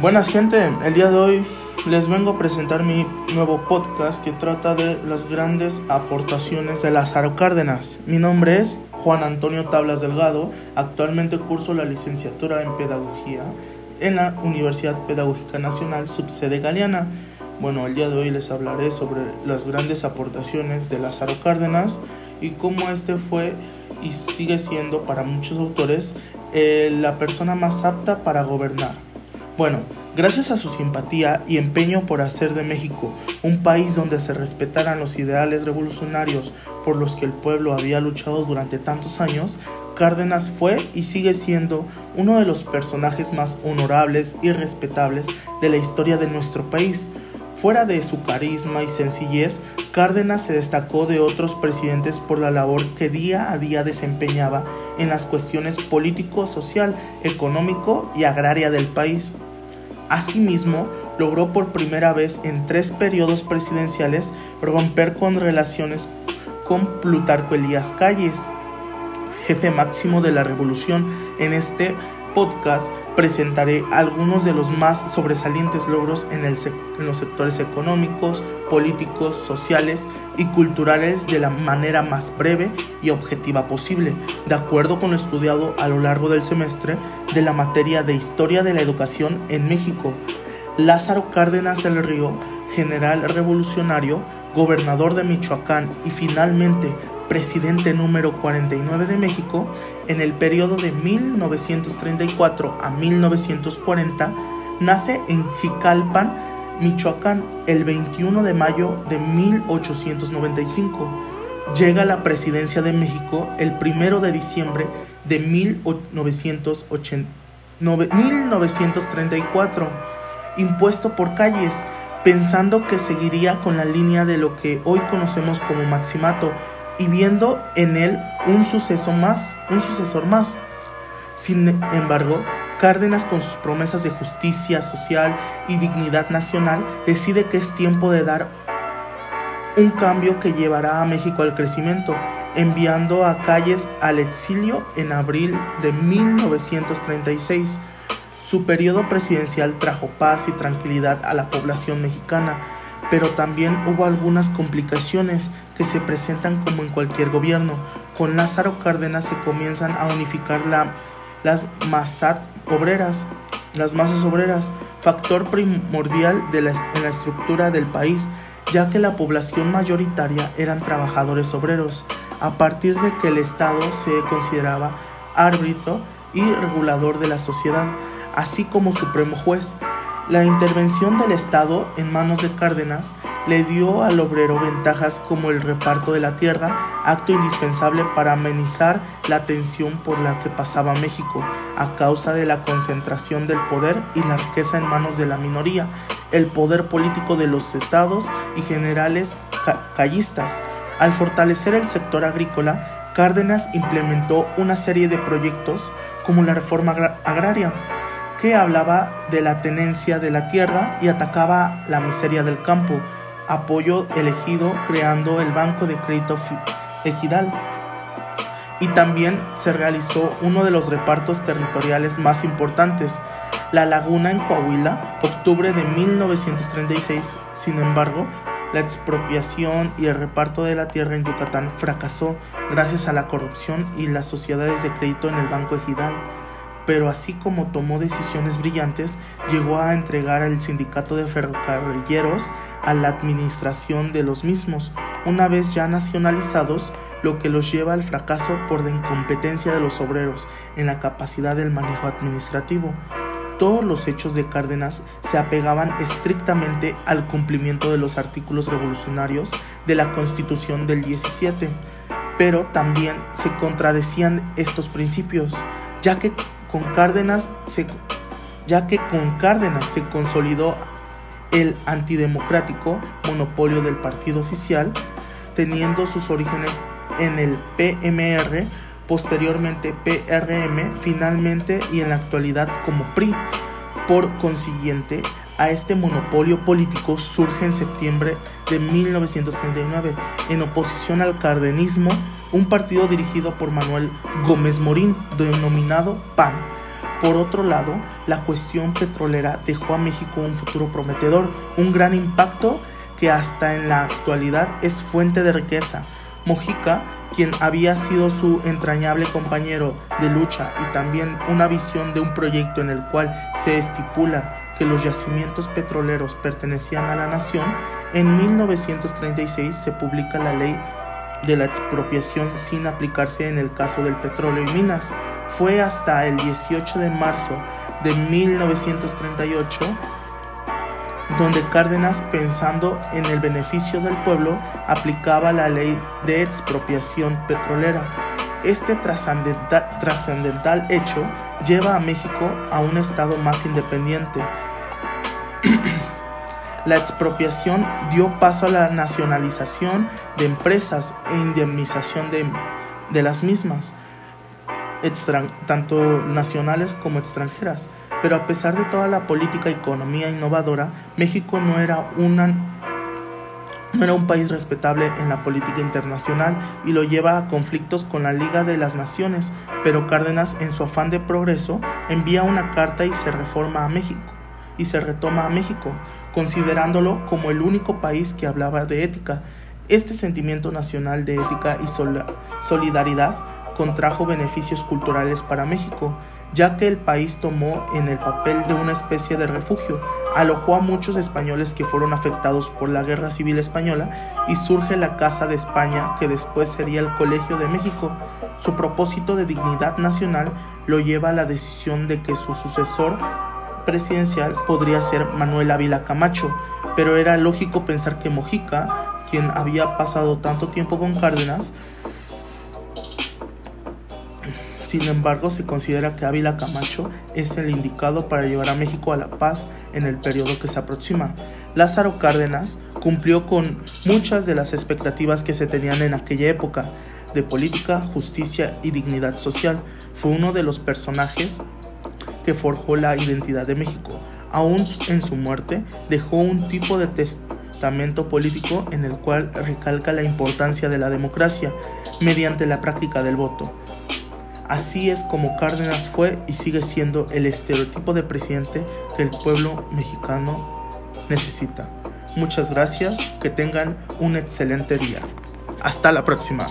Buenas gente, el día de hoy les vengo a presentar mi nuevo podcast que trata de las grandes aportaciones de Lázaro Cárdenas. Mi nombre es Juan Antonio Tablas Delgado, actualmente curso la licenciatura en Pedagogía en la Universidad Pedagógica Nacional, subsede Galeana. Bueno, el día de hoy les hablaré sobre las grandes aportaciones de Lázaro Cárdenas y cómo este fue y sigue siendo para muchos autores eh, la persona más apta para gobernar. Bueno, gracias a su simpatía y empeño por hacer de México un país donde se respetaran los ideales revolucionarios por los que el pueblo había luchado durante tantos años, Cárdenas fue y sigue siendo uno de los personajes más honorables y respetables de la historia de nuestro país. Fuera de su carisma y sencillez, Cárdenas se destacó de otros presidentes por la labor que día a día desempeñaba en las cuestiones político, social, económico y agraria del país. Asimismo, logró por primera vez en tres periodos presidenciales romper con relaciones con Plutarco Elías Calles, jefe máximo de la revolución. En este podcast presentaré algunos de los más sobresalientes logros en, los sectores económicos, políticos, sociales y culturales de la manera más breve y objetiva posible, de acuerdo con lo estudiado a lo largo del semestre de la materia de Historia de la Educación en México. Lázaro Cárdenas del Río, general revolucionario, gobernador de Michoacán y finalmente presidente número 49 de México, en el periodo de 1934 a 1940, nace en Jicalpan, Michoacán, el 21 de mayo de 1895. Llega a la presidencia de México el 1 de diciembre de 1934, impuesto por calles, pensando que seguiría con la línea de lo que hoy conocemos como maximato, y viendo en él un suceso más, un sucesor más. Sin embargo, Cárdenas con sus promesas de justicia social y dignidad nacional decide que es tiempo de dar un cambio que llevará a México al crecimiento, enviando a Calles al exilio en abril de 1936. Su periodo presidencial trajo paz y tranquilidad a la población mexicana, pero también hubo algunas complicaciones que se presentan como en cualquier gobierno. Con Lázaro Cárdenas se comienzan a unificar las masas obreras, las masas obreras, factor primordial en la estructura del país, ya que la población mayoritaria eran trabajadores obreros, a partir de que el Estado se consideraba árbitro y regulador de la sociedad, así como supremo juez. La intervención del Estado en manos de Cárdenas le dio al obrero ventajas como el reparto de la tierra, acto indispensable para amenizar la tensión por la que pasaba México, a causa de la concentración del poder y la riqueza en manos de la minoría, el poder político de los estados y generales callistas. Al fortalecer el sector agrícola, Cárdenas implementó una serie de proyectos como la reforma agraria, que hablaba de la tenencia de la tierra y atacaba la miseria del campo, apoyo elegido creando el Banco de Crédito Ejidal. Y también se realizó uno de los repartos territoriales más importantes, la Laguna en Coahuila, octubre de 1936. Sin embargo, la expropiación y el reparto de la tierra en Yucatán fracasó gracias a la corrupción y las sociedades de crédito en el Banco Ejidal pero así como tomó decisiones brillantes, llegó a entregar al sindicato de ferrocarrileros a la administración de los mismos, una vez ya nacionalizados, lo que los lleva al fracaso por la incompetencia de los obreros en la capacidad del manejo administrativo. Todos los hechos de Cárdenas se apegaban estrictamente al cumplimiento de los artículos revolucionarios de la Constitución del 17, pero también se contradecían estos principios, ya que con Cárdenas se, ya que con Cárdenas se consolidó el antidemocrático monopolio del partido oficial, teniendo sus orígenes en el PMR, posteriormente PRM, finalmente y en la actualidad como PRI. Por consiguiente, a este monopolio político surge en septiembre de 1939, en oposición al cardenismo, un partido dirigido por Manuel Gómez Morín, denominado PAN, Por otro lado, la cuestión petrolera dejó a México un futuro prometedor, un gran impacto que hasta en la actualidad es fuente de riqueza. Mojica, quien había sido su entrañable compañero de lucha y también una visión de un proyecto en el cual se estipula que los yacimientos petroleros pertenecían a la nación, en 1936 se publica la ley de la expropiación sin aplicarse en el caso del petróleo y minas. Fue hasta el 18 de marzo de 1938 donde Cárdenas, pensando en el beneficio del pueblo, aplicaba la ley de expropiación petrolera. Este trascendental hecho lleva a México a un estado más independiente. La expropiación dio paso a la nacionalización de empresas e indemnización de, las mismas, tanto nacionales como extranjeras. Pero a pesar de toda la política y economía innovadora, México no era, no era un país respetable en la política internacional y lo lleva a conflictos con la Liga de las Naciones, pero Cárdenas en su afán de progreso envía una carta y se reforma a México y se retoma a México, considerándolo como el único país que hablaba de ética. Este sentimiento nacional de ética y solidaridad contrajo beneficios culturales para México, ya que el país tomó en el papel de una especie de refugio, alojó a muchos españoles que fueron afectados por la Guerra Civil Española y surge la Casa de España, que después sería el Colegio de México. Su propósito de dignidad nacional lo lleva a la decisión de que su sucesor presidencial podría ser Manuel Ávila Camacho, pero era lógico pensar que Mojica, quien había pasado tanto tiempo con Cárdenas, sin embargo, se considera que Ávila Camacho es el indicado para llevar a México a la paz en el periodo que se aproxima. Lázaro Cárdenas cumplió con muchas de las expectativas que se tenían en aquella época de política, justicia y dignidad social. Fue uno de los personajes que forjó la identidad de México. Aún en su muerte, dejó un tipo de testamento político en el cual recalca la importancia de la democracia mediante la práctica del voto. Así es como Cárdenas fue y sigue siendo el estereotipo de presidente que el pueblo mexicano necesita. Muchas gracias, que tengan un excelente día. Hasta la próxima.